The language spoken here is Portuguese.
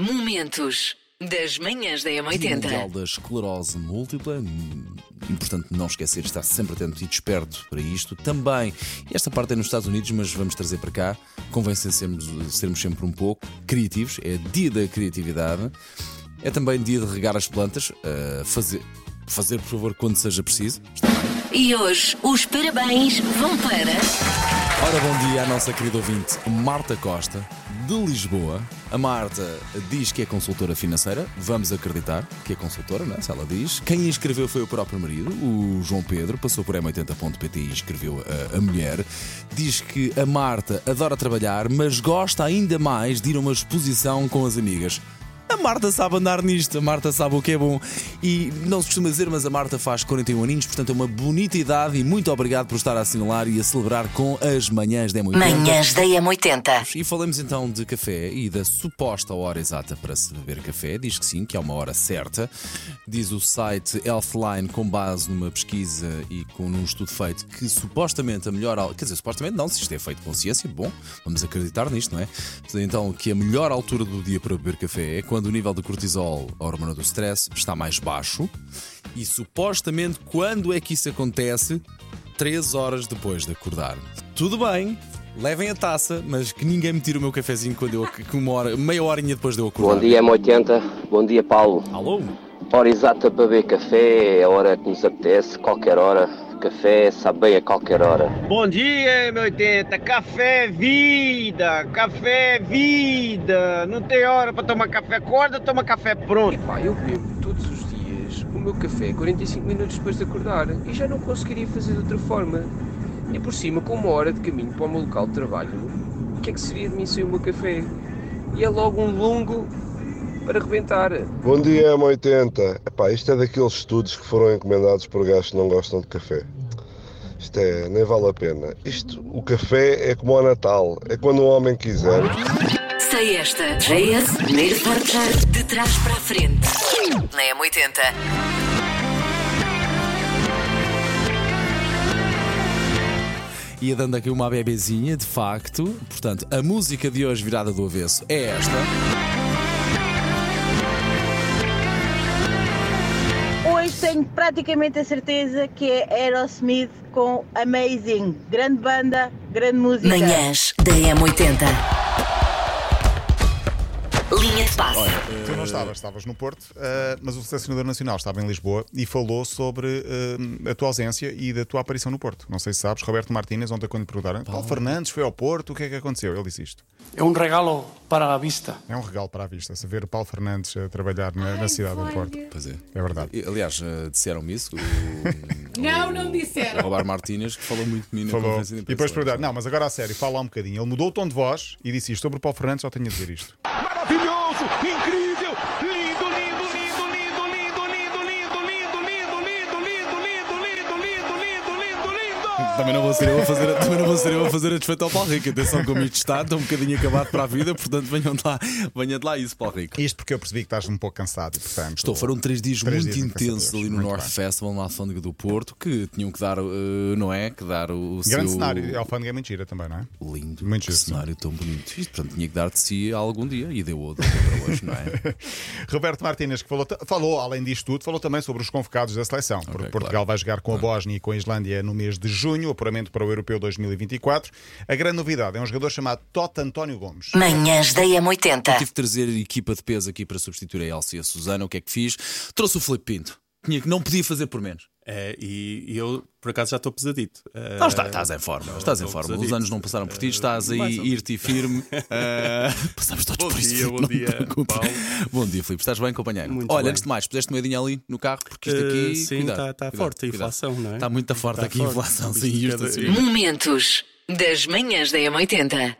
Momentos das manhãs da Dia Mundial M80. da Esclerose Múltipla. Importante não esquecer, estar sempre atento e desperto para isto. Também, esta parte é nos Estados Unidos, mas vamos trazer para cá. Convém sermos, sermos sempre um pouco criativos. É dia da criatividade. É também dia de regar as plantas. ah, fazer, fazer, por favor, quando seja preciso. Está bem? E hoje os parabéns vão para. Ora, bom dia à nossa querida ouvinte Marta Costa, de Lisboa. A Marta diz que é consultora financeira, vamos acreditar que é consultora, não é? Se ela diz. Quem a inscreveu foi o próprio marido, o João Pedro, passou por m80.pt e inscreveu a, a mulher. Diz que a Marta adora trabalhar, mas gosta ainda mais de ir a uma exposição com as amigas. Marta sabe andar nisto, a Marta sabe o que é bom. E não se costuma dizer, mas a Marta faz 41 aninhos, portanto é uma bonita idade e muito obrigado por estar a assinalar e a celebrar com as manhãs de M80. Manhãs da M80. E falamos então de café e da suposta hora exata para se beber café. Diz que sim, que é uma hora certa. Diz o site Healthline, com base numa pesquisa e com um estudo feito, que supostamente a melhor. Quer dizer, supostamente não, se isto é feito com ciência, bom, vamos acreditar nisto, não é? Então, que a melhor altura do dia para beber café é quando o nível de cortisol, a hormona do stress, está mais baixo. E supostamente, quando é que isso acontece? 3 horas depois de acordar. Tudo bem, levem a taça, mas que ninguém me tire o meu cafezinho quando eu, que uma hora, meia horinha depois de eu acordar. Bom dia, M80. Bom dia, Paulo. Alô? Hora exata para beber café, é a hora que nos apetece, qualquer hora. Café sabe bem a qualquer hora. Bom dia, M80. Café é vida, café é vida. Não tem hora para tomar café. Acorda, toma café pronto. Pá, eu bebo todos os dias o meu café 45 minutos depois de acordar e já não conseguiria fazer de outra forma. E por cima, com uma hora de caminho para o meu local de trabalho, o que é que seria de mim sem o meu café? E é logo um longo para rebentar. Bom dia, M80. Epá, isto é daqueles estudos que foram encomendados por gajos que não gostam de café. Isto é, nem vale a pena. Isto, o café é como ao Natal, é quando um homem quiser. Sei esta. JS, primeiro portar de trás para a frente. Na M80. Ia dando aqui uma bebezinha, de facto. Portanto, a música de hoje virada do avesso é esta. Tenho praticamente a certeza que é Aerosmith com Amazing. Grande banda, grande música. Manhãs da M80. Linha de passe. Tu não estavas, estavas no Porto, eh, mas o selecionador nacional estava em Lisboa e falou sobre eh, a tua ausência e da tua aparição no Porto. Não sei se sabes, Roberto Martínez, ontem quando lhe perguntaram Paulo Fernandes foi ao Porto, o que é que aconteceu? Ele disse isto. É um regalo para a vista. É um regalo para a vista, se ver Paulo Fernandes a trabalhar na, na cidade do Porto. Pois é. É verdade. E, Aliás, eh, disseram-me isso. O, Não, o- não disseram. O Robar Martínez, que falou muito de mim na Falou. conferência de E imprensa. depois perguntaram, não, mas agora a sério, fala um bocadinho. Ele mudou o tom de voz e disse isto sobre o Paulo Fernandes, só tenho a dizer isto. Incrível! Também não vou ser eu a fazer, também não vou ser eu a fazer a desfeita ao Paulo Rico. Atenção como isto está, estou um bocadinho acabado para a vida, portanto venham de lá, venha de lá isso, Paulo Rico. Isto porque eu percebi que estás um pouco cansado e, portanto. Estou, foram três dias Três muito dias intensos ali no Muito North bem. Festival, na Alfândega do Porto, que tinham que dar, eh, não é? Que dar o Grande seu cenário. A Alfândega é mentira também, não é? lindo, Muito que cenário tão bonito. Isto, portanto, tinha que dar de si algum dia e deu deu para hoje, não é? Roberto Martínez, que falou, falou, além disto tudo, falou também sobre os convocados da seleção. porque Portugal claro. vai jogar com a Bósnia e com a Islândia no mês de junho, o apuramento para o Europeu 2024. A grande novidade é um jogador chamado Tota António Gomes. Manhãs da M80. Tive que trazer equipa de peso aqui para substituir a Elsa e a Susana. O que é que fiz? Trouxe o Felipe Pinto. Tinha que não podia fazer por menos. É, e, e eu, por acaso, já estou pesadito. É, Não, está, estás em forma. Estás em forma. Os pesadito. anos não passaram por ti, estás aí, ir-te e firme. Ah, passamos todos Bom por isso. dia, Filipe, bom dia. Bom dia, Filipe. Estás bem, companheiro? Muito Olha, bem. antes de mais, puseste moedinha ali no carro, porque isto Eh, aqui. sim, cuidado, está- está cuidado, forte a cuidado. inflação, não é? Está muito forte Está aqui a inflação, sim. estacionamento. Momentos das manhãs da M80.